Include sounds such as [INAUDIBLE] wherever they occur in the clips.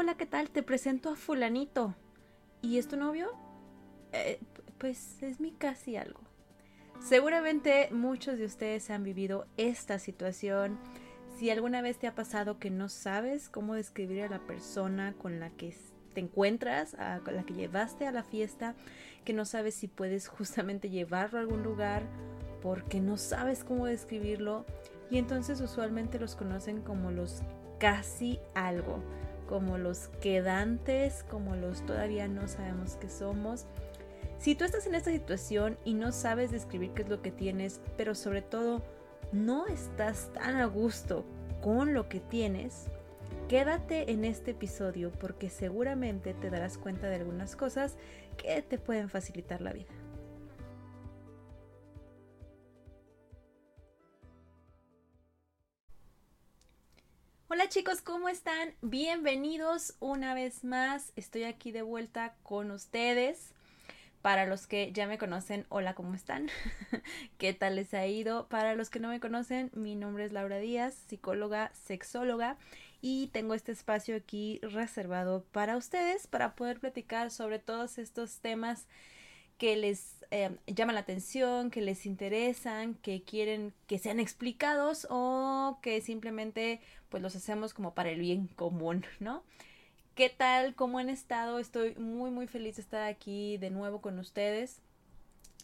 hola, ¿qué tal? Te presento a fulanito. ¿Y es tu novio? Eh, pues es mi casi algo. Seguramente muchos de ustedes han vivido esta situación. Si alguna vez te ha pasado que no sabes cómo describir a la persona con la que te encuentras, a, con la que llevaste a la fiesta, que no sabes si puedes justamente llevarlo a algún lugar porque no sabes cómo describirlo y entonces usualmente los conocen como los casi algo, como los quedantes, como los todavía no sabemos qué somos. Si tú estás en esta situación y no sabes describir qué es lo que tienes, pero sobre todo no estás tan a gusto con lo que tienes, quédate en este episodio porque seguramente te darás cuenta de algunas cosas que te pueden facilitar la vida. Chicos, ¿cómo están? Bienvenidos una vez más. Estoy aquí de vuelta con ustedes. Para los que ya me conocen, hola, ¿cómo están? [LAUGHS] ¿Qué tal les ha ido? Para los que no me conocen, mi nombre es Laura Díaz, psicóloga, sexóloga, y tengo este espacio aquí reservado para ustedes para poder platicar sobre todos estos temas que les eh, llaman la atención, que les interesan, que quieren que sean explicados o que simplemente pues los hacemos como para el bien común, ¿no? ¿Qué tal? ¿Cómo han estado? Estoy muy muy feliz de estar aquí de nuevo con ustedes.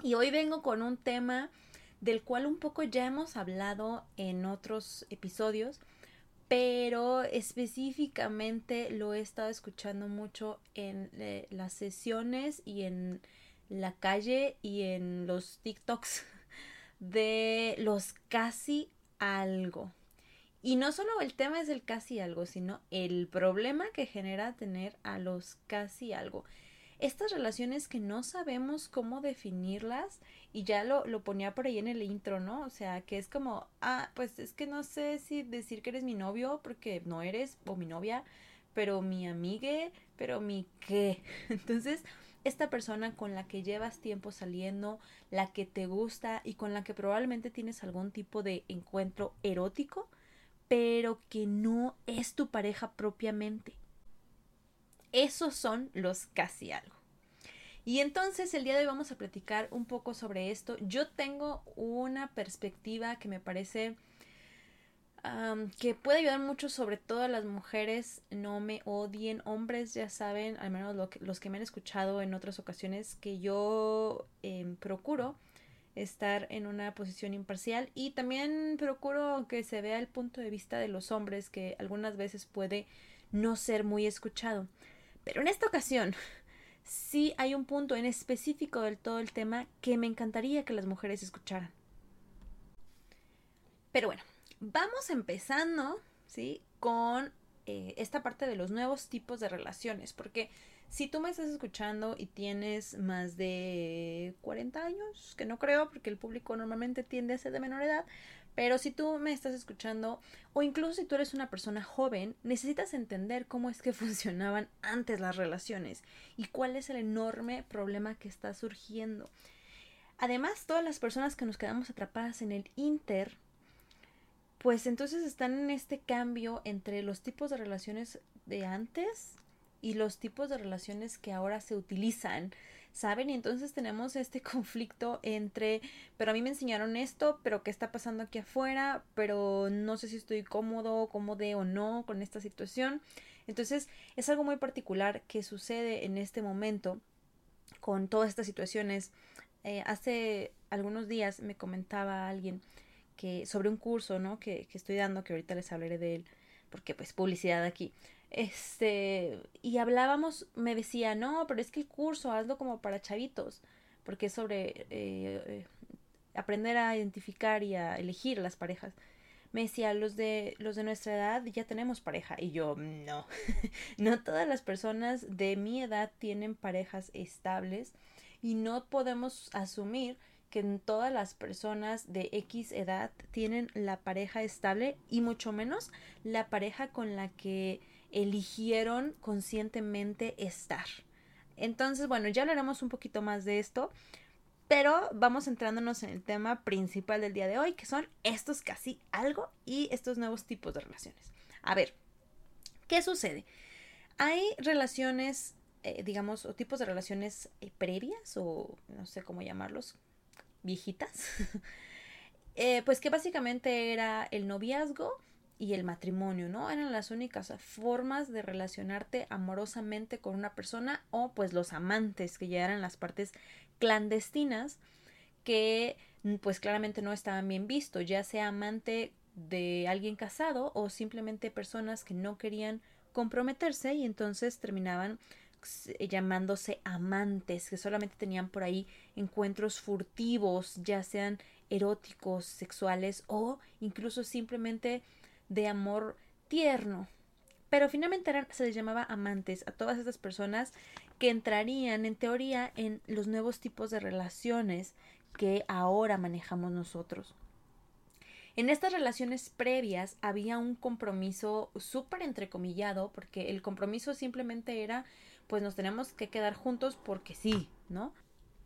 Y hoy vengo con un tema del cual un poco ya hemos hablado en otros episodios, pero específicamente lo he estado escuchando mucho en eh, las sesiones y en la calle y en los TikToks [LAUGHS] de los casi algo. Y no solo el tema es el casi algo, sino el problema que genera tener a los casi algo. Estas relaciones que no sabemos cómo definirlas, y ya lo, lo ponía por ahí en el intro, ¿no? O sea, que es como, ah, pues es que no sé si decir que eres mi novio, porque no eres, o mi novia, pero mi amigue, pero mi qué. [LAUGHS] Entonces, esta persona con la que llevas tiempo saliendo, la que te gusta y con la que probablemente tienes algún tipo de encuentro erótico, pero que no es tu pareja propiamente. Esos son los casi algo. Y entonces el día de hoy vamos a platicar un poco sobre esto. Yo tengo una perspectiva que me parece que puede ayudar mucho, sobre todo a las mujeres, no me odien, hombres ya saben, al menos los que me han escuchado en otras ocasiones, que yo em, procuro estar en una posición imparcial y también procuro que se vea el punto de vista de los hombres que algunas veces puede no ser muy escuchado. Pero en esta ocasión sí hay un punto en específico del todo el tema que me encantaría que las mujeres escucharan. Pero bueno, Vamos empezando, ¿sí? Con eh, esta parte de los nuevos tipos de relaciones, porque si tú me estás escuchando y tienes más de 40 años, que no creo, porque el público normalmente tiende a ser de menor edad, pero si tú me estás escuchando, o incluso si tú eres una persona joven, necesitas entender cómo es que [LAUGHS] funcionaban antes las relaciones y cuál es el enorme problema que está surgiendo. Además, todas las personas que nos quedamos atrapadas en el Inter pues entonces están en este cambio entre los tipos de relaciones de antes y los tipos de relaciones que ahora se utilizan, ¿saben? Y entonces tenemos este [LAUGHS] conflicto entre, pero a mí me enseñaron esto, pero ¿qué está pasando aquí afuera? Pero no sé si estoy cómodo, cómodo o no con esta situación. Entonces es algo muy particular que sucede en este momento con todas estas situaciones. Eh, hace algunos días me comentaba alguien que sobre un curso, ¿no? Que, que estoy dando, que ahorita les hablaré de él, porque pues publicidad aquí. Este, y hablábamos, me decía, no, pero es que el curso hazlo como para chavitos, porque es sobre eh, eh, aprender a identificar y a elegir las parejas. Me decía, los de, los de nuestra edad ya tenemos pareja. Y yo, no, [LAUGHS] no todas las personas de mi edad tienen parejas estables y no podemos asumir que todas las personas de X edad tienen la pareja estable y mucho menos la pareja con la que eligieron conscientemente estar. Entonces, bueno, ya hablaremos un poquito más de esto, pero vamos entrándonos en el tema principal del día de hoy, que son estos casi algo y estos nuevos tipos de relaciones. A ver, ¿qué sucede? Hay relaciones, eh, digamos, o tipos de relaciones eh, previas, o no sé cómo llamarlos, viejitas, [LAUGHS] eh, pues que básicamente era el noviazgo y el matrimonio, ¿no? Eran las únicas formas de relacionarte amorosamente con una persona o pues los amantes, que ya eran las partes clandestinas, que pues claramente no estaban bien vistos, ya sea amante de alguien casado o simplemente personas que no querían comprometerse y entonces terminaban llamándose amantes, que solamente tenían por ahí encuentros furtivos, ya sean eróticos, sexuales o incluso simplemente de amor tierno. Pero finalmente se les llamaba amantes a todas estas personas que entrarían en teoría en los nuevos tipos de relaciones que ahora manejamos nosotros. En estas relaciones previas había un compromiso súper entrecomillado, porque el compromiso simplemente era, pues nos tenemos que quedar juntos porque sí, ¿no?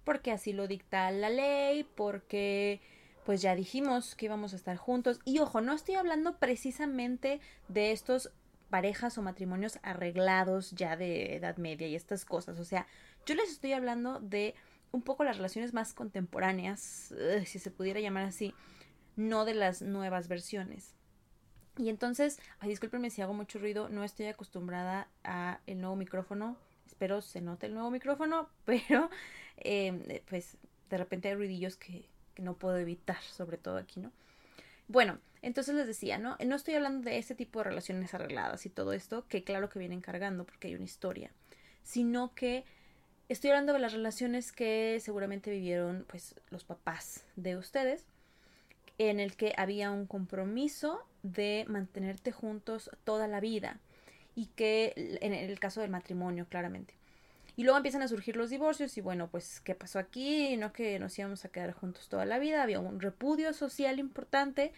Porque así lo dicta la ley, porque pues ya dijimos que íbamos a estar juntos. Y ojo, no estoy hablando precisamente de estos parejas o matrimonios arreglados ya de edad media y estas cosas. O sea, yo les estoy hablando de un poco las relaciones más contemporáneas, si se pudiera llamar así, no de las nuevas versiones. Y entonces, ay, discúlpenme si hago mucho ruido, no estoy acostumbrada a el nuevo micrófono. Espero se note el nuevo micrófono, [LAUGHS] pero eh, pues de repente hay ruidillos que, no puedo evitar, sobre todo aquí, ¿no? Bueno, entonces les decía, ¿no? No estoy hablando de ese tipo de relaciones arregladas y todo esto, que claro que vienen cargando porque hay una historia, sino que estoy hablando de las relaciones que seguramente vivieron pues los papás de ustedes, en el que había un compromiso de mantenerte juntos toda la vida y que en el caso del matrimonio claramente y luego empiezan a surgir los divorcios y bueno, pues ¿qué pasó aquí? No que nos íbamos a quedar juntos toda la vida, había un repudio social importante,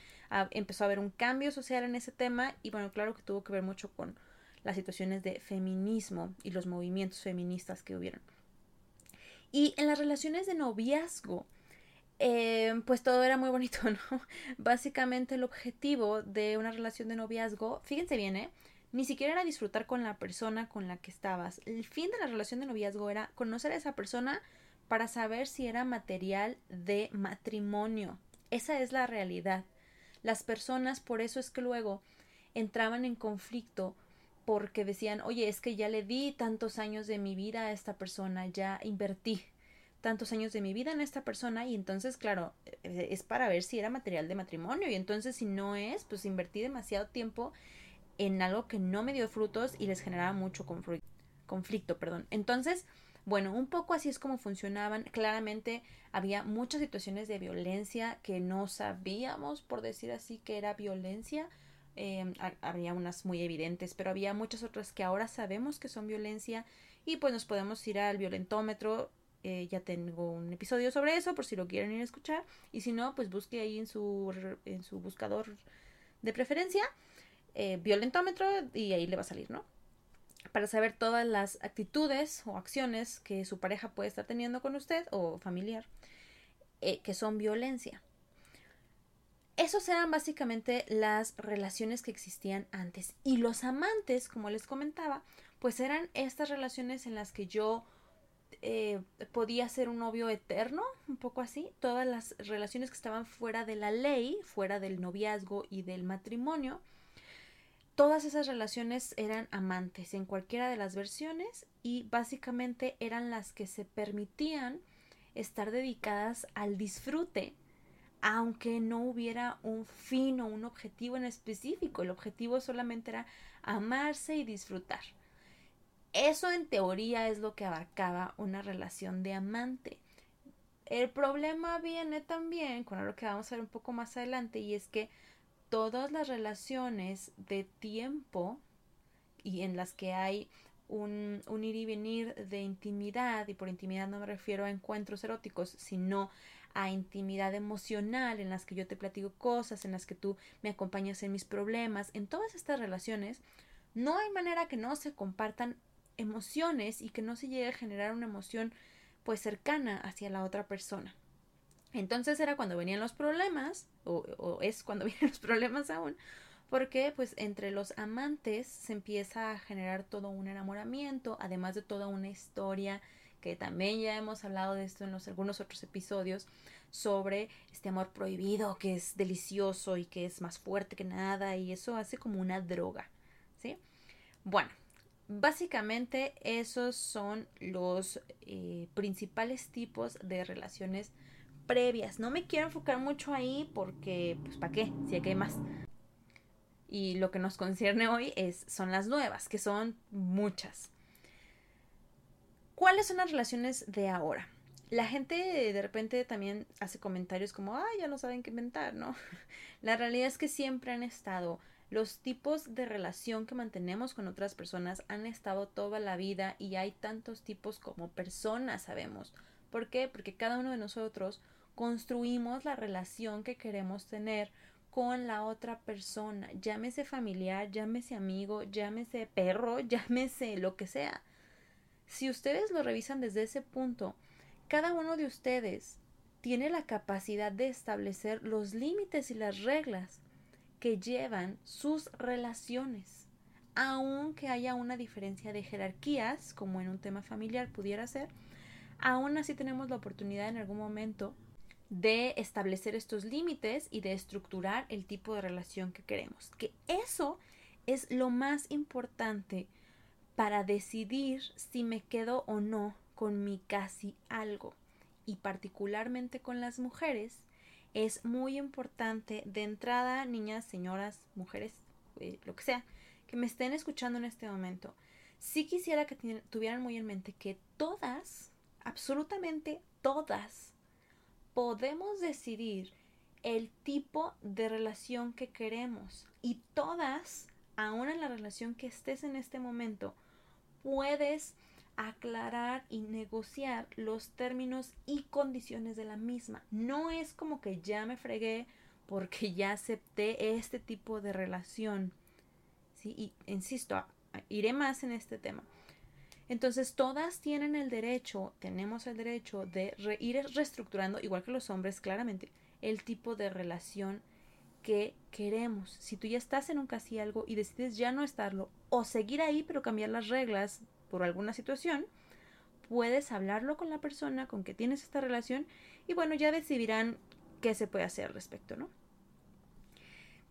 empezó a haber un cambio social en ese tema y bueno, claro que tuvo que ver mucho con las situaciones de feminismo y los movimientos feministas que hubieron. Y en las relaciones de noviazgo, eh, pues todo era muy bonito, [LAUGHS] ¿no? Básicamente el objetivo de una relación de noviazgo, fíjense bien, ¿eh? Ni siquiera era disfrutar con la persona con la que estabas. El fin de la relación de noviazgo era conocer a esa persona para saber si era material de matrimonio. Esa es la realidad. Las personas por eso es que luego entraban en conflicto porque decían, oye, es que ya le di tantos años de mi vida a esta persona, ya invertí tantos años de mi vida en esta persona y entonces, claro, eh, es para ver si era material de matrimonio y entonces si no es, pues invertí demasiado tiempo en algo que no me dio frutos y les generaba mucho conflicto. Perdón. Entonces, bueno, un poco así es como funcionaban. Claramente había muchas situaciones de violencia que no sabíamos, por decir así, que era violencia. Eh, había unas muy evidentes, pero había muchas otras que ahora sabemos que son violencia y pues nos podemos ir al violentómetro. Eh, ya tengo un episodio sobre eso por si lo quieren ir a escuchar y si no, pues busque ahí en su, en su buscador de preferencia eh, violentómetro y ahí le va a salir, ¿no? Para saber todas las actitudes o acciones que su pareja puede estar teniendo con usted o familiar eh, que son violencia. Esos eran básicamente las relaciones que existían antes. Y los amantes, como les comentaba, pues eran estas relaciones en las que yo eh, podía ser un novio eterno, un poco así. Todas las relaciones que estaban fuera de la ley, fuera del noviazgo y del matrimonio, Todas esas relaciones eran amantes en cualquiera de las versiones y básicamente eran las que se permitían estar dedicadas al disfrute, aunque no hubiera un fin o un objetivo en específico. El objetivo solamente era amarse y disfrutar. Eso en teoría es lo que abarcaba una relación de amante. El problema viene también con algo que vamos a ver un poco más adelante y es que todas las relaciones de tiempo y en las que hay un, ir y venir de intimidad, y por intimidad no me refiero a encuentros eróticos, sino a intimidad emocional, en las que yo te platico cosas, en las que tú me acompañas en mis problemas, en todas estas relaciones, no hay manera que no se compartan emociones y que no se llegue a generar una emoción pues cercana hacia la otra persona. Entonces era cuando venían los problemas, o, es cuando [LAUGHS] vienen los problemas aún, porque pues entre los amantes se empieza a generar todo un enamoramiento, además de toda una historia que también ya hemos hablado de esto en los, algunos otros episodios sobre este amor prohibido que es delicioso y que es más fuerte que nada y eso hace como una droga, ¿sí? Bueno, básicamente esos son los eh, principales tipos de relaciones previas. No me quiero enfocar mucho ahí porque, pues, ¿para qué? Si hay que más. Y lo que nos concierne hoy es, son las nuevas, que son muchas. ¿Cuáles son las relaciones de ahora? La gente de repente también hace comentarios como, ah, ya no saben qué inventar, ¿no? [LAUGHS] La realidad es que siempre han estado. Los tipos de relación que mantenemos con otras personas han estado toda la vida y hay tantos tipos como personas, sabemos. ¿Por qué? Porque cada uno de nosotros construimos la relación que queremos tener con la otra persona, llámese familiar, llámese amigo, llámese perro, [LAUGHS] llámese lo que sea. Si ustedes lo revisan desde ese punto, cada uno de ustedes tiene la capacidad de establecer los límites y las reglas que llevan sus relaciones. Aunque haya una diferencia de jerarquías, como en un tema familiar pudiera ser, aún así tenemos la oportunidad en algún momento de establecer estos límites y de estructurar el tipo de relación que queremos. Que eso es lo más importante para decidir si me quedo o no con mi casi algo. Y particularmente con las mujeres, es muy importante de entrada, niñas, señoras, mujeres, eh, lo que sea, que me estén escuchando en este momento. Sí quisiera que tuvieran muy en mente que todas, absolutamente todas, podemos decidir el tipo de relación que queremos y todas, aún en la relación que estés en este momento, puedes aclarar y negociar los términos y condiciones de la misma. No es como que ya me fregué porque ya acepté este tipo de relación. ¿sí? Y insisto, iré más en este tema. Entonces todas tienen el derecho, tenemos el derecho de ir reestructurando, igual que los hombres claramente, el tipo de relación que queremos. Si tú ya estás en un casi algo y decides ya no estarlo o seguir ahí pero cambiar las reglas por alguna situación, puedes hablarlo con la persona con que tienes esta relación y bueno, ya decidirán qué se puede hacer al respecto, ¿no?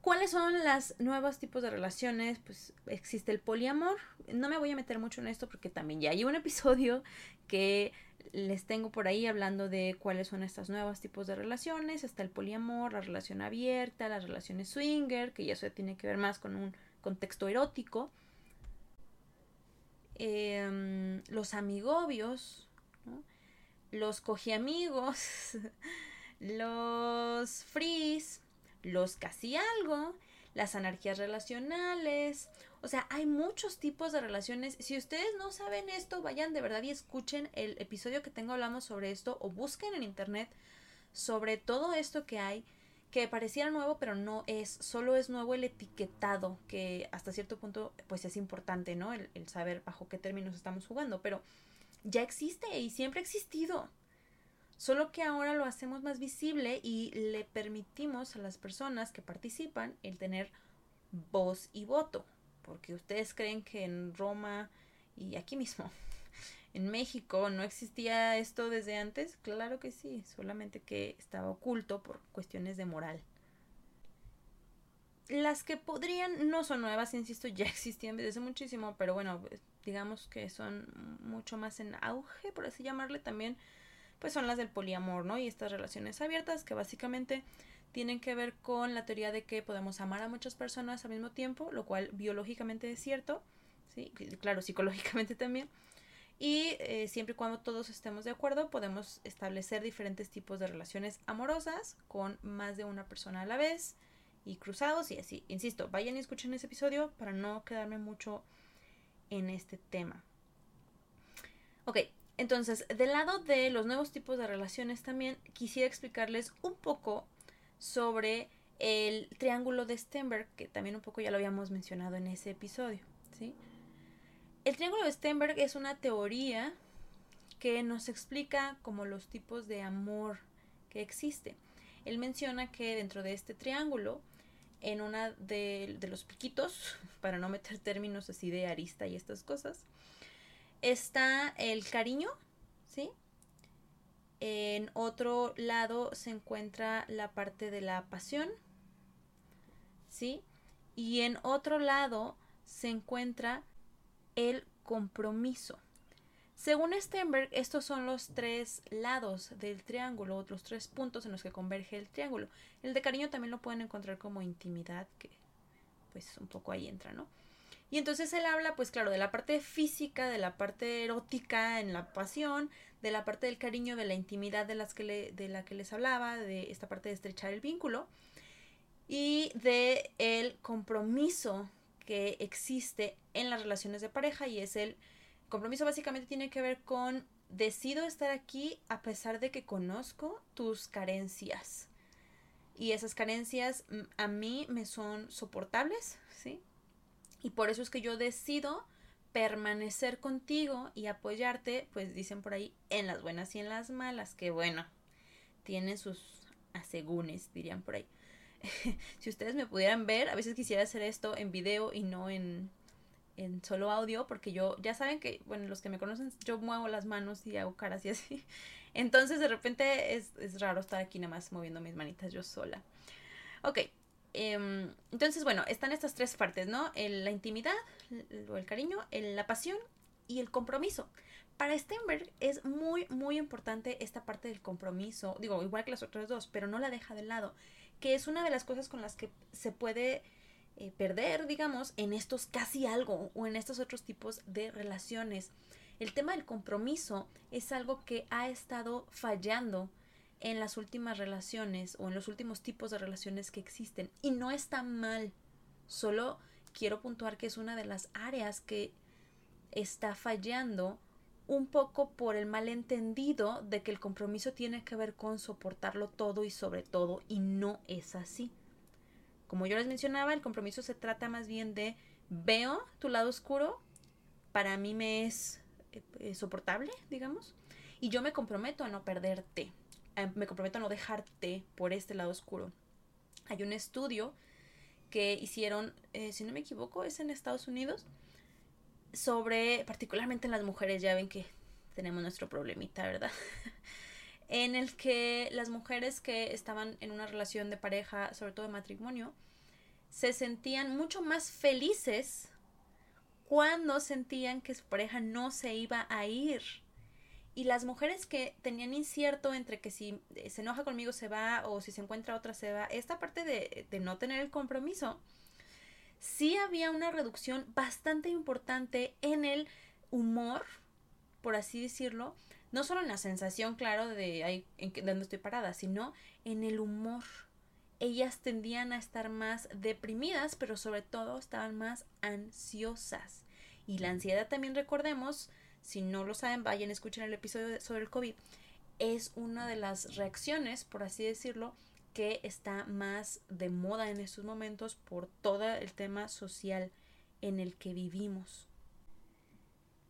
¿Cuáles son los nuevos tipos de relaciones? Pues existe el poliamor. No me voy a meter mucho en esto porque también ya hay un [LAUGHS] episodio que les tengo por ahí hablando de cuáles son estos nuevos tipos de relaciones. Está el poliamor, la relación abierta, las relaciones swinger, que ya eso tiene que ver más con un contexto erótico. Em, los amigobios, los cogiamigos, [LAUGHS] los frees los casi algo, las anarquías relacionales. O sea, hay muchos tipos de relaciones. Si ustedes no saben esto, vayan de verdad y escuchen el episodio que tengo hablando sobre esto o busquen en internet sobre todo esto que hay que pareciera nuevo, pero no es, solo es nuevo el etiquetado, que hasta cierto punto pues es importante, ¿no? El saber bajo qué términos estamos jugando, pero ya existe y siempre ha existido. Solo que ahora lo hacemos más visible y le permitimos a las personas que participan el tener voz y voto. Porque ustedes creen que en Roma y aquí mismo, [LAUGHS] en México, no existía esto desde antes. Claro que sí, solamente que estaba oculto por cuestiones de moral. Las que podrían no son nuevas, insisto, ya [LAUGHS] existían desde muchísimo, pero bueno, digamos que son mucho más en auge, por así llamarle también pues son las del poliamor, ¿no? Y estas relaciones abiertas que básicamente tienen que ver con la teoría de que podemos amar a muchas personas al mismo tiempo, lo cual biológicamente es cierto, ¿sí? Claro, [LAUGHS] psicológicamente también. Y eh, siempre y cuando todos estemos de acuerdo, podemos establecer diferentes tipos de relaciones amorosas con más de una persona a la vez y cruzados y así. Insisto, vayan y escuchen ese episodio para no quedarme mucho en este tema. Ok, entonces, del lado de los nuevos tipos de relaciones también quisiera explicarles un poco sobre el triángulo de Stenberg, que también un poco ya lo habíamos mencionado en ese episodio, ¿sí? El triángulo de Stenberg es una teoría que nos explica como los tipos de amor que existe. Él menciona que dentro de este triángulo en una de, de los piquitos, [LAUGHS] para no meter términos así de arista y estas cosas, está el cariño, ¿sí? En otro lado se encuentra la parte de la pasión, ¿sí? Y en otro lado se encuentra el compromiso. Según Stenberg, estos son los tres lados del triángulo, los tres puntos en los que converge el triángulo. El de cariño también lo pueden encontrar como intimidad, que pues un poco ahí entra, ¿no? Y entonces él habla, pues claro, de la parte física, de la parte erótica en la pasión, de la parte del cariño, de la intimidad de, las que le, de la que les hablaba, de esta parte de estrechar el vínculo y de el compromiso que existe en las relaciones de pareja y es el compromiso básicamente tiene que ver con decido estar aquí a pesar de que conozco tus carencias y esas carencias mm, a mí me son soportables, ¿sí? Y por eso es que yo decido permanecer contigo y apoyarte, pues dicen por ahí, en las buenas y en las malas, que bueno, tienen sus asegúnes, dirían por ahí. [LAUGHS] si ustedes me pudieran ver, a veces quisiera hacer esto en video y no en, en solo audio, porque yo, ya saben que, bueno, los que me conocen, yo muevo las manos y hago caras y así. [LAUGHS] Entonces de repente es, es raro estar aquí nada más moviendo mis manitas yo sola. Ok, Em, entonces, bueno, están estas tres partes, ¿no? la intimidad, o el cariño, la pasión y el compromiso. Para Stenberg es muy, muy importante esta parte del compromiso, digo, igual que las otras dos, pero no la deja de lado, que es una de las cosas con las que se puede eh, perder, digamos, en estos casi algo o en estos otros tipos de relaciones. El tema del compromiso es algo que ha estado fallando en las últimas relaciones o en los últimos tipos de relaciones que existen. Y no está mal. Solo quiero puntuar que es una de las áreas que está fallando un poco por el malentendido de que el compromiso tiene que ver con soportarlo todo y sobre todo y no es así. Como yo les mencionaba, el compromiso se trata más bien de veo tu lado oscuro, para mí me es eh, soportable, digamos, y yo me comprometo a no perderte. Eh, me comprometo a no dejarte por este lado oscuro. Hay un estudio que hicieron, eh, si no me equivoco, es en Estados Unidos, sobre particularmente en las mujeres, ya ven que tenemos nuestro problemita, ¿verdad? [LAUGHS] en el que las mujeres que estaban en una relación de pareja, sobre todo de matrimonio, se sentían mucho más felices cuando sentían que su pareja no se iba a ir y las mujeres que tenían incierto entre que si eh, se enoja conmigo se va o si se encuentra otra se va, esta parte de, de no tener el compromiso, sí había una reducción bastante importante en el humor, por así decirlo, no solo en la sensación, claro, de ahí en donde estoy parada, sino en el humor. Ellas tendían a estar más deprimidas, pero sobre todo estaban más ansiosas. Y la ansiedad también recordemos si no lo saben, vayan a escuchar el episodio sobre el COVID. Es una de las reacciones, por así decirlo, que está más de moda en estos momentos por todo el tema social en el que vivimos.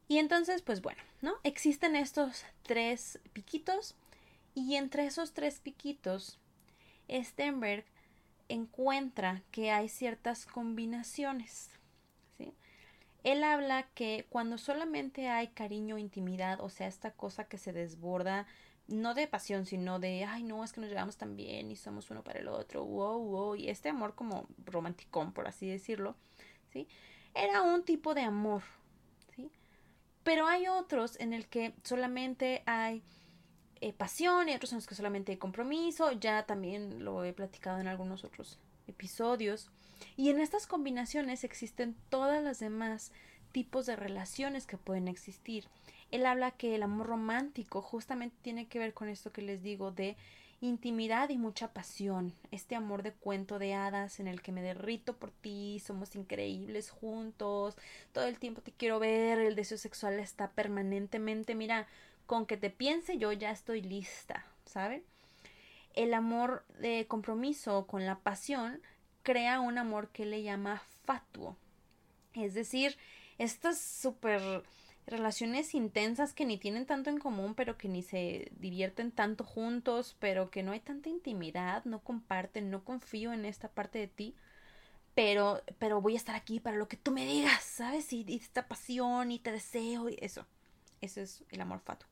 Y entonces, pues bueno, ¿no? Existen estos tres piquitos y entre esos tres piquitos, Stenberg encuentra que hay ciertas combinaciones. Él habla que cuando solamente hay cariño, intimidad, o sea, esta cosa que se desborda, no de pasión, sino de, ay, no, es que nos llevamos tan bien y somos uno para el otro, wow, wow, y este amor como romanticón, por así decirlo, ¿sí? Era un tipo de amor, ¿sí? Pero hay otros en el que solamente hay eh, pasión y otros en los que solamente hay compromiso, ya también lo he platicado en algunos otros episodios. Y en estas combinaciones existen todas las demás tipos de relaciones que pueden existir. Él habla que el amor romántico justamente tiene que ver con esto que les digo de intimidad y mucha pasión, este amor de cuento de hadas en el que me derrito por ti, somos increíbles juntos, todo el tiempo te quiero ver, el deseo sexual está permanentemente, mira, con que te piense yo ya estoy lista, ¿saben? El amor de compromiso con la pasión crea un amor que le llama fatuo. Es decir, estas super relaciones intensas que ni tienen tanto en común, pero que ni se divierten tanto juntos, pero que no hay tanta intimidad, no comparten, no confío en esta parte de ti. pero, pero voy a estar aquí para lo que tú me digas, ¿sabes? Y esta pasión y te deseo y eso. Eso es el amor fatuo.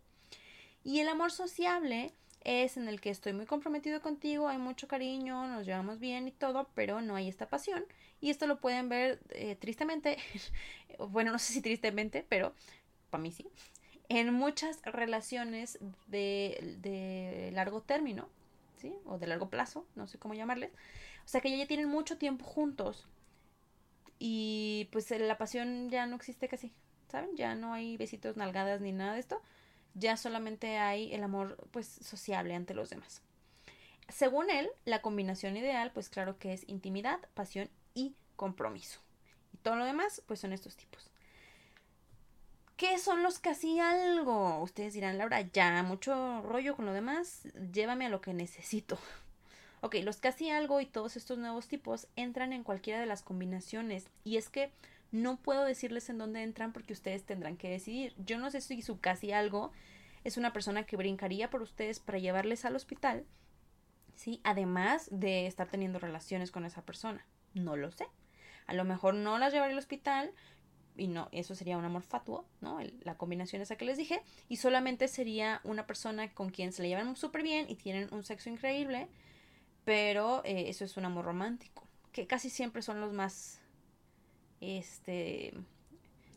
Y el amor sociable es en el que estoy muy comprometido contigo, hay mucho cariño, nos llevamos bien y todo, pero no hay esta pasión. Y esto lo pueden ver eh, tristemente, [LAUGHS] bueno, no sé si tristemente, pero para mí sí, en muchas relaciones de, de largo término, ¿sí? O de largo plazo, no sé cómo llamarles. O sea que ya tienen mucho tiempo juntos y pues la pasión ya no existe casi, ¿saben? Ya no hay besitos, nalgadas ni nada de esto ya solamente hay el amor pues sociable ante los demás. Según él, la combinación ideal pues claro que es intimidad, pasión y compromiso. Y todo lo demás pues son estos tipos. ¿Qué son los casi algo? Ustedes dirán, Laura, ya mucho rollo con lo demás, llévame a lo que necesito. [LAUGHS] Ok, los casi algo y todos estos nuevos tipos entran en cualquiera de las combinaciones. Y es que no puedo decirles en dónde entran porque ustedes tendrán que decidir. Yo no sé si su casi algo es una persona que brincaría por ustedes para llevarles al hospital, ¿sí? Además de estar teniendo relaciones con esa persona. No lo sé. A lo mejor no las llevaría al hospital y no, eso sería un amor fatuo, ¿no? la combinación esa que les dije. Y solamente sería una persona con quien se le llevan súper bien y tienen un sexo increíble, pero eh, eso es un amor romántico, que casi siempre son los más este,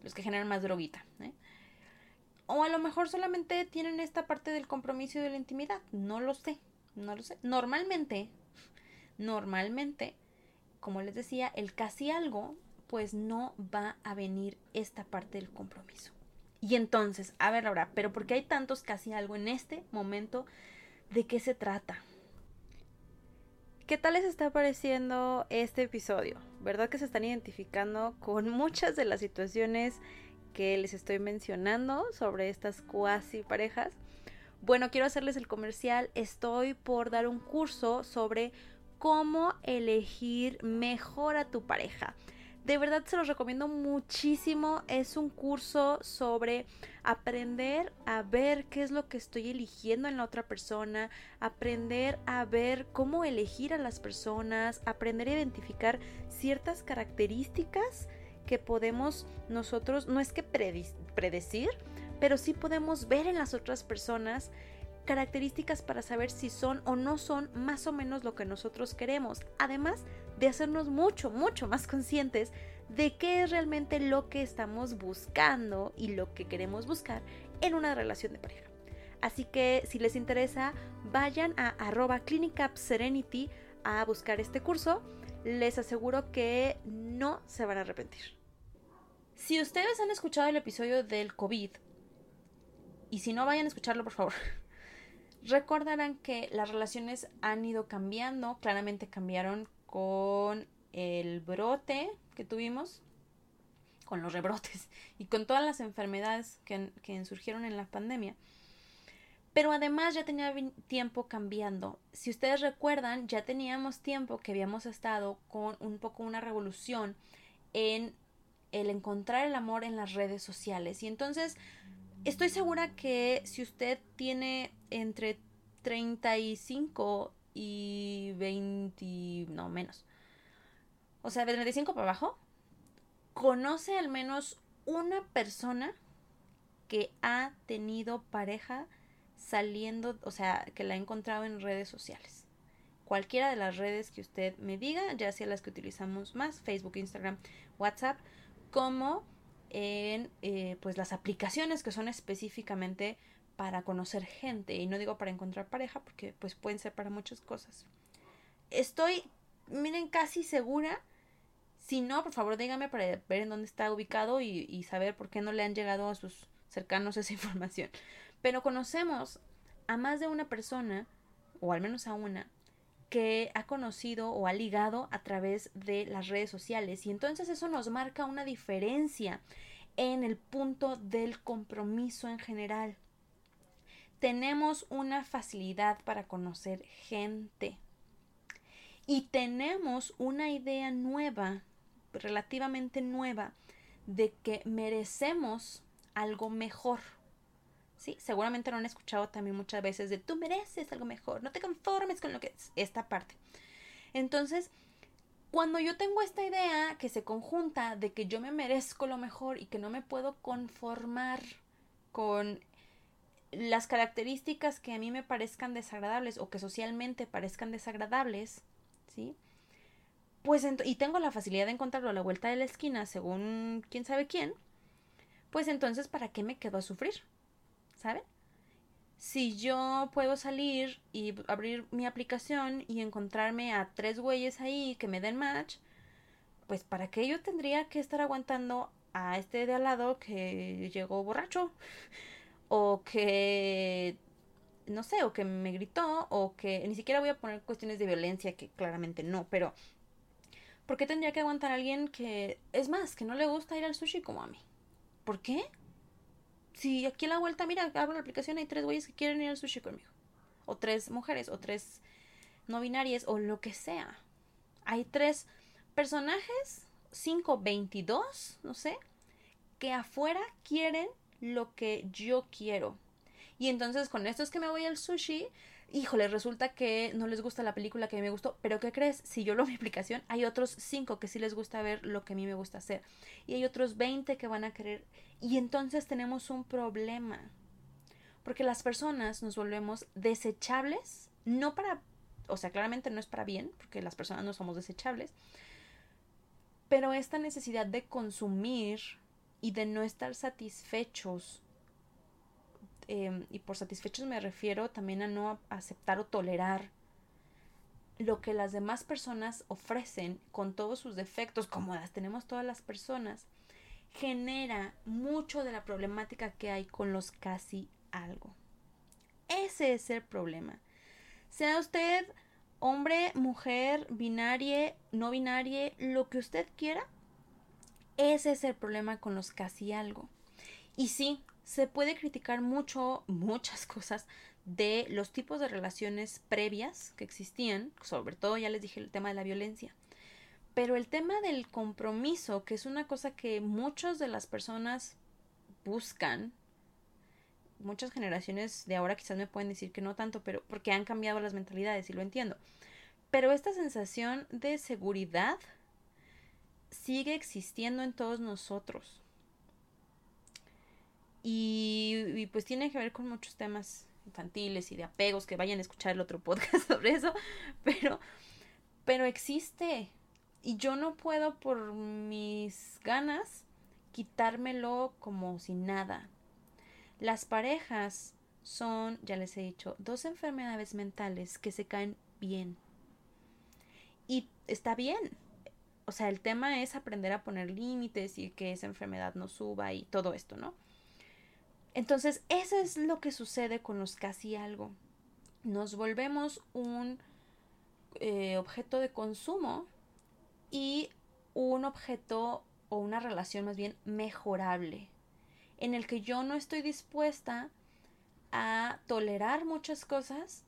los que generan más droguita. ¿eh? O a lo mejor solamente tienen esta parte del compromiso y de la intimidad. No lo sé, no lo sé. Normalmente, normalmente, como les decía, el casi algo, pues no va a venir esta parte del compromiso. Y entonces, a ver ahora, pero ¿por qué hay tantos casi algo en este momento? ¿De qué se trata? ¿Qué tal les está pareciendo este episodio? ¿Verdad que se están identificando con [LAUGHS] muchas de las situaciones que les estoy mencionando sobre estas cuasi parejas? Bueno, quiero hacerles el comercial. Estoy por dar un curso sobre cómo elegir mejor a tu pareja. De verdad se los recomiendo muchísimo. Es un curso sobre aprender a ver qué es lo que estoy eligiendo en la otra persona, aprender a ver cómo elegir a las personas, aprender a identificar ciertas características que podemos nosotros, no es que predecir, pero sí podemos ver en las otras personas características para saber si son o no son más o menos lo que nosotros queremos. Además de hacernos mucho, mucho más conscientes de qué es realmente lo que estamos buscando y lo que queremos buscar en una relación de pareja. Así que si les interesa, vayan a arroba Serenity a buscar este curso. Les aseguro que no se van a arrepentir. Si ustedes han escuchado el episodio del COVID, y si no vayan a escucharlo, por favor, recordarán que las relaciones han ido cambiando, claramente cambiaron con el brote que tuvimos, con los rebrotes [LAUGHS] y con todas las enfermedades que, que surgieron en la pandemia. Pero además ya tenía tiempo cambiando. Si ustedes recuerdan, ya teníamos tiempo que habíamos estado con un poco una revolución en el encontrar el amor en las redes sociales. Y entonces estoy segura que si usted tiene entre 35 y 20, no menos. O sea, de 35 para abajo, conoce al menos una persona que ha tenido pareja saliendo, o sea, que la ha encontrado en redes sociales. Cualquiera de las redes que usted me diga, ya sea las que utilizamos más, Facebook, Instagram, WhatsApp, como en eh, pues las aplicaciones que son específicamente para conocer gente y no digo para encontrar pareja porque pues pueden ser para muchas cosas. Estoy, miren, casi segura. Si no, por favor díganme para ver en dónde está ubicado y, y saber por qué no le han llegado a sus cercanos esa [LAUGHS] información. Pero conocemos a más de una persona, o al menos a una, que ha conocido o ha ligado a través de las redes sociales. Y entonces eso nos marca una diferencia en el punto del compromiso en general. Tenemos una facilidad para conocer gente. Y tenemos una idea nueva, relativamente nueva, de que merecemos algo mejor. Sí, seguramente lo han escuchado también muchas veces de tú mereces algo mejor, no te conformes con lo que es esta parte. Entonces, Cuando yo tengo esta idea que se conjunta de que yo me merezco lo mejor y que no me puedo conformar con las características que a mí me parezcan desagradables o que socialmente parezcan desagradables, ¿sí? Pues y tengo la facilidad de encontrarlo a la vuelta de la esquina según quién sabe quién, pues entonces ¿para qué me quedo a sufrir? ¿Saben? Si yo puedo salir y abrir mi aplicación y encontrarme a tres güeyes ahí que me den match, pues ¿para qué yo tendría que estar aguantando a este de al lado que llegó borracho? O que no sé, o que me gritó, o que ni siquiera voy a poner cuestiones de violencia, que claramente no, pero ¿por qué tendría que aguantar a alguien que, es más, que no le gusta ir al sushi como a mí? ¿Por qué? Si aquí a la vuelta, mira, abro la aplicación, hay tres güeyes que quieren ir al sushi conmigo. O tres mujeres, o tres no binarias, o lo que sea. Hay tres personajes, cinco, veintidós, no sé, que afuera quieren lo que yo quiero. Y entonces con esto es que me voy al sushi, híjole, resulta que no les gusta la película que a mí me gustó, pero ¿qué crees? Si yo lo mi aplicación, hay otros cinco que sí les gusta ver lo que a mí me gusta hacer. Y hay otros 20 que van a querer. Y entonces tenemos un problema. Porque las personas nos volvemos desechables, no para, o sea, claramente no es para bien, porque las personas no somos desechables, pero esta necesidad de consumir y de no estar satisfechos Em, y por satisfechos me refiero también a no aceptar o tolerar lo que las demás personas ofrecen con todos sus defectos, como las tenemos todas las personas, genera mucho de la problemática que hay con los casi algo. Ese es el problema. Sea usted hombre, mujer, binarie, no binarie, lo que usted quiera, ese es el problema con los casi algo. Y sí, se puede criticar mucho, muchas [LAUGHS] cosas de los tipos de relaciones previas que existían, sobre todo ya les dije el tema de la violencia. Pero el tema del compromiso, que es una cosa que muchas de las personas buscan, muchas generaciones de ahora quizás me pueden decir que no tanto, pero porque han cambiado las mentalidades y lo entiendo. Pero esta sensación de seguridad sigue existiendo en todos nosotros. Y, pues tiene que ver con muchos temas infantiles y de apegos, que vayan a escuchar el otro podcast [LAUGHS] sobre eso, pero, pero existe. Y yo no puedo por mis ganas quitármelo como si nada. Las parejas son, ya les he dicho, dos enfermedades mentales que se caen bien. Y está bien. O sea, el tema es aprender a poner límites y que esa enfermedad no suba y todo esto, ¿no? Entonces, eso es lo que sucede con los casi algo. Nos volvemos un eh, objeto de consumo y un objeto o una relación más bien mejorable, en el que yo no estoy dispuesta a tolerar muchas cosas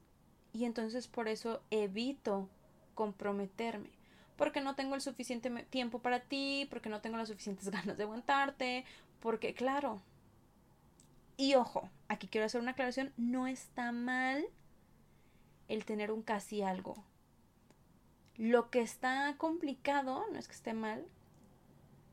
y entonces por eso evito comprometerme. Porque no tengo el suficiente tiempo para ti, porque no tengo las suficientes [LAUGHS] ganas de aguantarte, porque claro, y ojo, aquí quiero hacer una aclaración, no está mal el tener un casi algo. Lo que está complicado, no es que esté mal,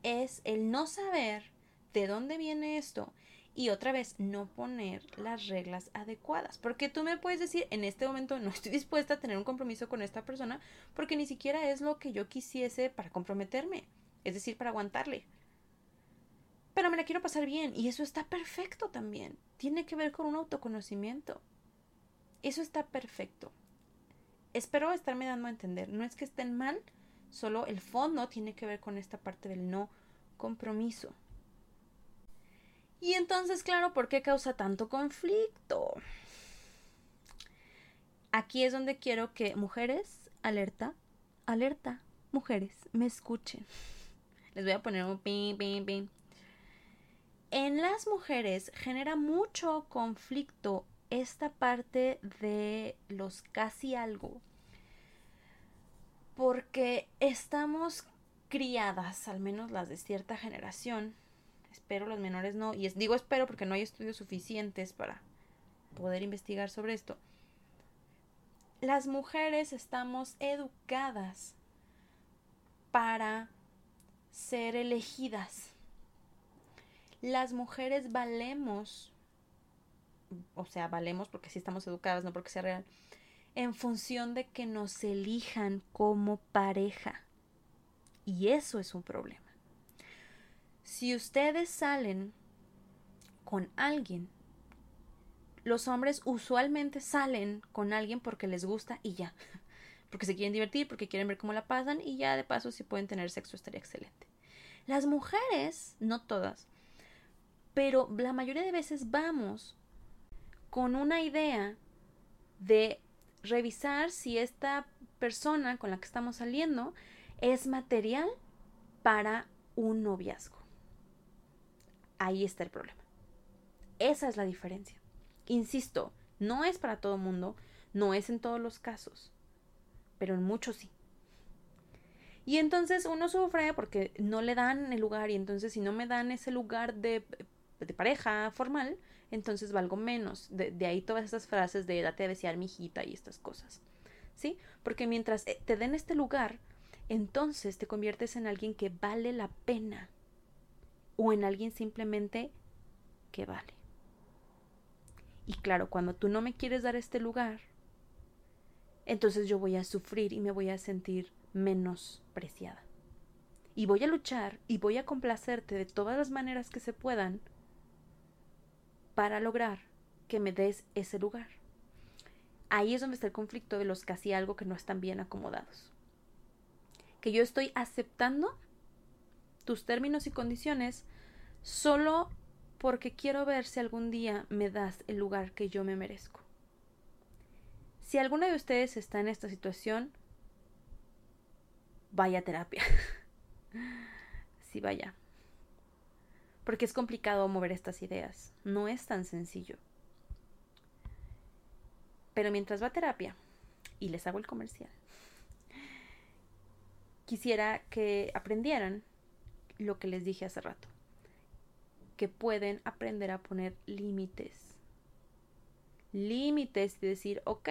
es el no saber de dónde viene esto y otra vez no poner las reglas adecuadas. Porque tú me puedes decir, en este momento no estoy [LAUGHS] dispuesta a tener un compromiso con esta persona porque ni siquiera es lo que yo quisiese para comprometerme, es decir, para aguantarle pero me la quiero pasar bien y eso está perfecto también. Tiene que ver con un autoconocimiento. Eso está perfecto. Espero estarme dando a entender. No es que estén mal, solo el fondo tiene que ver con esta parte del no compromiso. Y entonces, claro, ¿por qué causa tanto conflicto? Aquí es donde quiero que mujeres, alerta, alerta, mujeres, me escuchen. Les voy a poner un pim, pim, pim en las mujeres genera mucho conflicto esta parte de los casi algo. Porque estamos criadas, al menos las de cierta generación, espero los menores no, y digo espero porque no hay estudios suficientes para poder investigar sobre esto. Las mujeres estamos educadas para ser elegidas. Las mujeres valemos, o sea, valemos porque sí estamos educadas, no porque sea real, en función de que nos elijan como pareja. Y eso es un problema. Si ustedes salen con alguien, los hombres usualmente salen con alguien porque les gusta y ya. [LAUGHS] Porque se quieren divertir, porque quieren ver cómo la pasan y ya de paso si pueden tener sexo estaría excelente. Las mujeres, no todas, pero la mayoría de veces vamos con una idea de revisar si esta persona con la que estamos saliendo es material para un noviazgo. Ahí está el problema. Esa es la diferencia. Insisto, no es para todo mundo, no es en todos los casos, pero en muchos sí. Y entonces uno sufre porque no le dan el lugar y entonces si no me dan ese lugar de, de pareja formal, entonces valgo menos. De, ahí todas esas frases de date a desear mi hijita y estas cosas. ¿Sí? Porque mientras eh, te den este lugar, entonces te conviertes en alguien que vale la pena o en alguien simplemente que vale. Y claro, cuando tú no me quieres dar este lugar, entonces yo voy a sufrir y me voy a sentir menospreciada. Y voy a luchar y voy a complacerte de todas las maneras que se puedan para lograr que me des ese lugar. Ahí es donde está el conflicto de los casi algo que no están bien acomodados. Que yo estoy aceptando tus términos y condiciones solo porque quiero ver si algún día me das el lugar que yo me merezco. Si alguna de ustedes está en esta situación, vaya terapia. [LAUGHS] sí, vaya. Porque es complicado mover estas ideas. No es tan sencillo. Pero mientras va a terapia, y les hago el comercial, quisiera que aprendieran lo que les dije hace rato que pueden aprender a poner límites. Límites y decir, ok,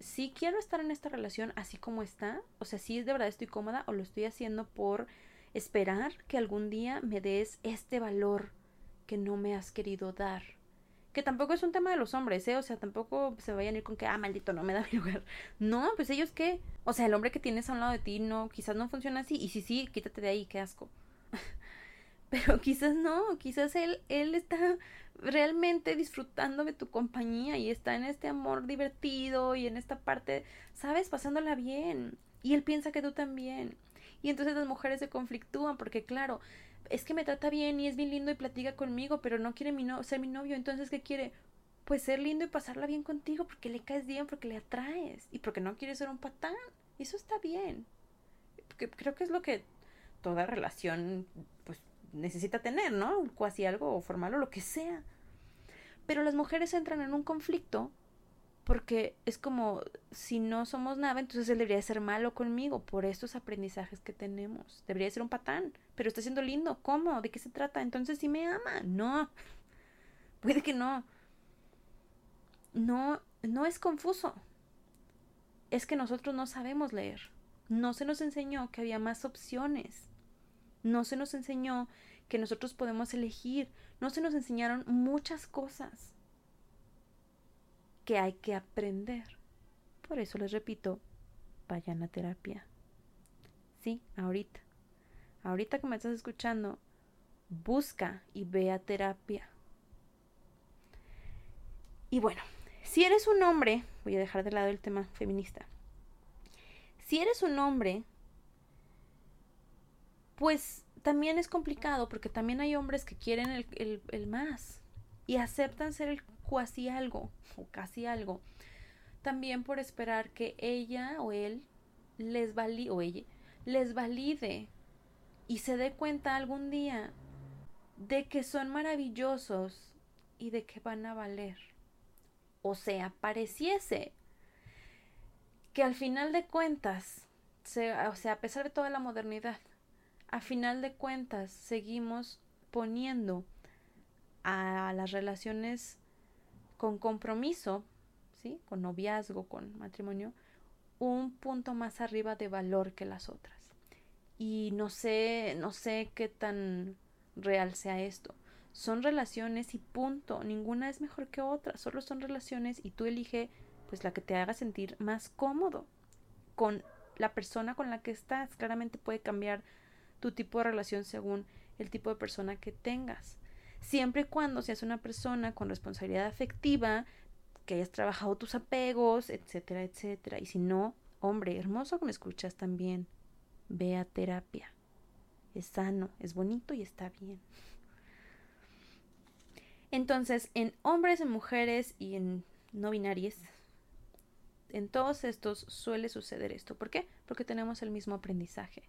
si quiero estar en esta relación así como está, o sea, si de verdad estoy cómoda o lo estoy haciendo por esperar que algún día me des este valor que no me has querido dar. Que tampoco es un tema de los hombres, ¿eh? O sea, tampoco se vayan a ir con que, ah, maldito, no me da mi lugar. [LAUGHS] No, pues ellos qué. O sea, el hombre que tienes a un lado de ti no, quizás no funciona así. Y si sí, quítate de ahí, qué asco. [LAUGHS] pero quizás no, quizás él, él está realmente disfrutando de tu compañía y está en este amor divertido y en esta parte, ¿sabes? Pasándola bien. Y él piensa que tú también. Y entonces las mujeres se conflictúan porque, claro, es que me trata bien y es bien lindo y platica conmigo, pero no quiere mi no ser mi novio. Entonces, ¿qué quiere? Pues ser lindo y pasarla bien contigo porque le caes bien, porque le atraes y porque no quiere ser un patán. Eso está bien. Creo que es lo que toda relación, pues necesita tener, ¿no? Cuasi algo formal o lo que sea. Pero las mujeres entran en un conflicto porque es como si no somos nada, entonces él debería ser malo conmigo por estos aprendizajes que tenemos. Debería ser un patán, pero está siendo lindo. ¿Cómo? ¿De qué se trata? Entonces sí me ama. No. [LAUGHS] Puede que no. No, no es confuso. Es que nosotros no sabemos leer. No se nos enseñó que había más opciones. No se nos enseñó que nosotros podemos elegir. No se nos enseñaron muchas cosas que hay que aprender. Por eso les repito, vayan a terapia. Sí, ahorita. Ahorita que me estás escuchando, busca y ve a terapia. Y bueno, si eres un hombre, voy a dejar de lado el tema feminista. Si eres un hombre pues también es complicado porque también hay hombres que quieren el, más y aceptan ser el cuasi algo o casi algo. También por esperar que ella o él les valide o les valide y se dé cuenta algún día de que son maravillosos y de que van a valer. O sea, pareciese que al final de cuentas, o sea, a pesar de toda la modernidad, a final de cuentas seguimos poniendo a las relaciones con compromiso, ¿sí? con noviazgo, con matrimonio, un punto más arriba de valor que las otras. y no sé, no sé qué tan real sea esto. Son relaciones y punto. Ninguna es mejor que otra. Solo son relaciones y tú elige pues la que te haga sentir más cómodo con la persona con la que estás. Claramente puede cambiar tu tipo de relación según el tipo de persona que tengas. Siempre y cuando seas una persona con responsabilidad afectiva, que hayas trabajado tus apegos, etcétera, etcétera. Y si no, hombre, hermoso que me escuchas también, ve a terapia. Es sano, es bonito y está bien. Entonces, en hombres, en mujeres y en no binarias, en todos estos suele suceder esto. ¿Por qué? Porque tenemos el mismo aprendizaje.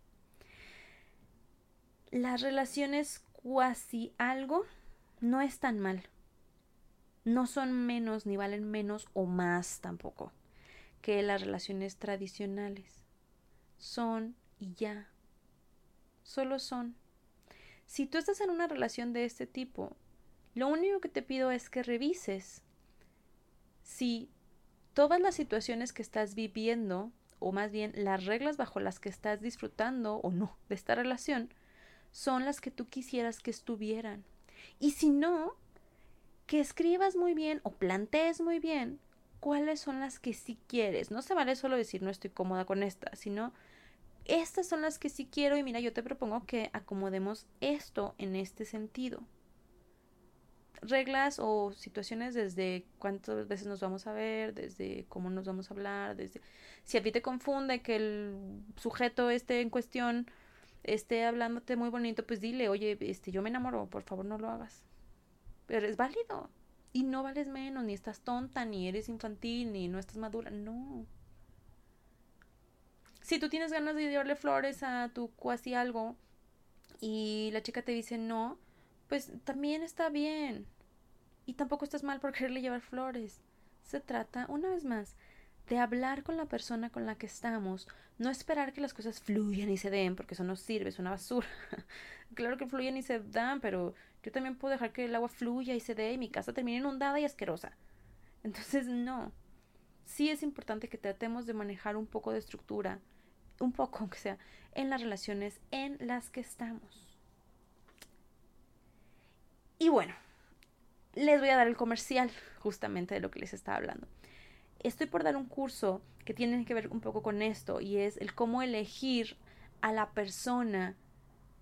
Las relaciones cuasi algo no es tan mal. No son menos ni valen menos o más tampoco que las relaciones tradicionales. Son y ya. Solo son. Si tú estás en una relación de este tipo, lo único que te pido es que revises si todas las situaciones que estás viviendo, o más bien las reglas bajo las que estás disfrutando o no de esta relación, son las que tú quisieras que estuvieran. Y si no, que escribas muy bien o plantees muy bien cuáles son las que sí quieres. No se vale solo decir no estoy cómoda con esta, sino estas son las que sí quiero y mira, yo te propongo que acomodemos esto en este sentido reglas o situaciones desde cuántas veces nos vamos a ver, desde cómo nos vamos a hablar, desde si a ti te confunde que el sujeto esté en cuestión esté hablándote muy bonito, pues dile, oye, este, yo me enamoro, por favor no lo hagas. Pero es válido. Y no vales menos, ni estás tonta, ni eres infantil, ni no estás madura. No. Si tú tienes ganas de llevarle flores a tu cuasi algo y la chica te dice no, pues también está bien. Y tampoco estás mal por [LAUGHS] quererle llevar flores. Se trata, una vez más, de hablar con la persona con la que estamos, no esperar que las cosas fluyan y se den, porque eso no sirve, es una basura. [LAUGHS] claro que fluyen y se dan, pero yo también puedo dejar que el agua fluya y se dé y mi casa termine inundada y asquerosa. Entonces, no. Sí es importante que tratemos de manejar un poco de estructura, un poco [LAUGHS] aunque sea, en las relaciones en las que estamos. Y bueno, les voy a dar el comercial justamente de lo que les estaba hablando. Estoy por dar un curso que tiene que ver un poco con esto y es el cómo elegir a la persona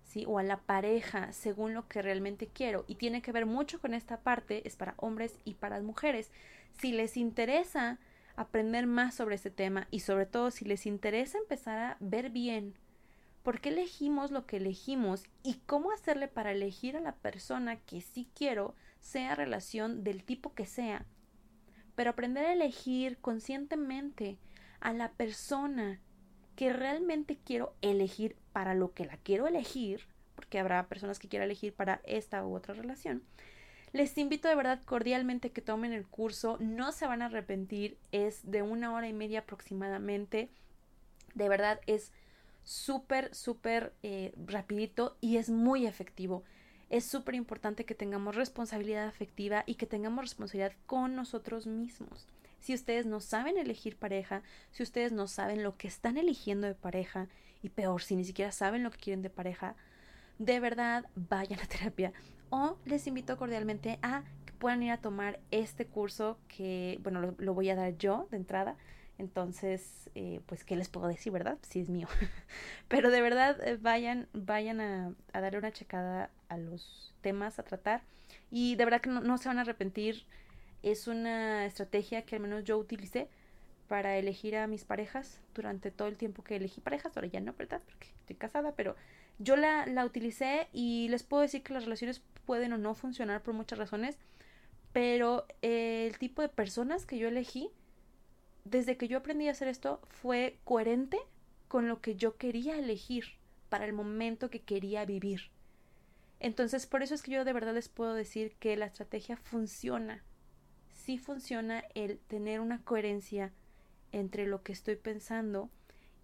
¿sí? o a la pareja según lo que realmente quiero y tiene que ver mucho con esta parte, es para hombres y para mujeres. Si les interesa aprender más sobre este tema y sobre todo si les interesa empezar a ver bien por qué elegimos lo que elegimos y cómo hacerle para elegir a la persona que sí quiero, sea relación del tipo que sea. Pero aprender a elegir conscientemente a la persona que realmente quiero elegir para lo que la quiero elegir, porque habrá personas que quieran elegir para esta u otra relación. Les invito de verdad cordialmente que tomen el curso, no se van a arrepentir, es de una hora y media aproximadamente, de verdad es súper, súper eh, rapidito y es muy efectivo es súper importante que tengamos responsabilidad afectiva y que tengamos responsabilidad con nosotros mismos. Si ustedes no saben elegir pareja, si ustedes no saben lo que están eligiendo de pareja, y peor, si ni siquiera saben lo que quieren de pareja, de verdad vayan a terapia. O les invito cordialmente a que puedan ir a tomar este curso que, bueno, lo, lo voy a dar yo de entrada. Entonces, eh, pues, ¿qué les puedo decir, verdad? Sí es mío. [LAUGHS] Pero de verdad, eh, vayan, vayan a, a, una checada a los temas a tratar. Y de verdad que no, se van a arrepentir. Es una estrategia que al menos yo utilicé para elegir a mis parejas durante todo el tiempo que elegí parejas. Ahora ya no, ¿verdad? Porque estoy casada, pero yo la, la utilicé y les puedo decir que las relaciones pueden o no funcionar por muchas razones. Pero el tipo de personas que yo elegí desde que yo aprendí a hacer esto fue coherente con lo que yo quería elegir para el momento que quería vivir. Entonces, por eso es que yo de verdad les puedo decir que la estrategia funciona. Sí funciona el tener una coherencia entre lo que estoy pensando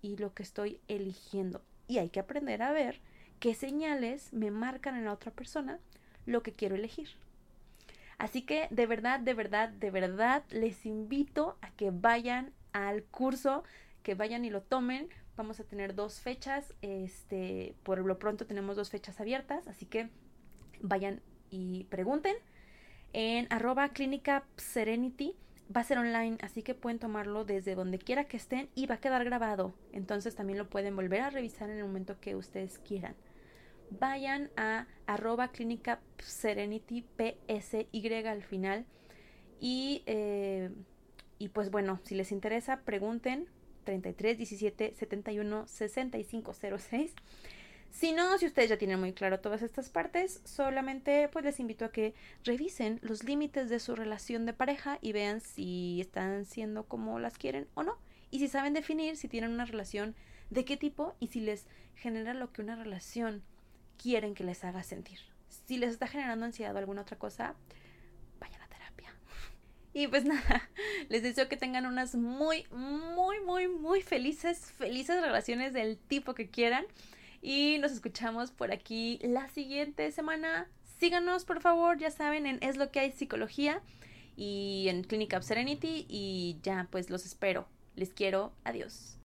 y lo que estoy eligiendo. Y hay que aprender a ver qué señales me marcan en la otra persona lo que quiero elegir. Así que de verdad, de verdad, de verdad les invito a que vayan al curso, que vayan y lo tomen Vamos a tener dos fechas. Este, por lo pronto tenemos dos fechas abiertas, así que vayan y pregunten. En arroba clínica Serenity va a ser online, así que pueden tomarlo desde donde quiera que estén y va a quedar grabado. Entonces también lo pueden volver a revisar en el momento que ustedes quieran. Vayan a arroba clínica Serenity PSY al final. Y, eh, y pues bueno, si les interesa, pregunten 33 17 71 65 06. Si no, si ustedes ya tienen muy claro todas estas partes, solamente pues les invito a que revisen los límites de su relación de pareja y vean si están siendo como las quieren o no. Y si saben definir si tienen una relación de qué tipo y si les genera lo que una relación quieren que les haga sentir. Si les está generando ansiedad o alguna otra cosa, vayan a terapia. [LAUGHS] Y pues nada, [LAUGHS] les deseo que tengan unas muy, muy, muy, muy felices, felices relaciones del tipo que quieran. Y nos escuchamos por aquí la siguiente semana. Síganos, por favor, ya saben, en Es lo que hay psicología y en Clinic Serenity. Y ya, pues los espero. Les quiero. Adiós.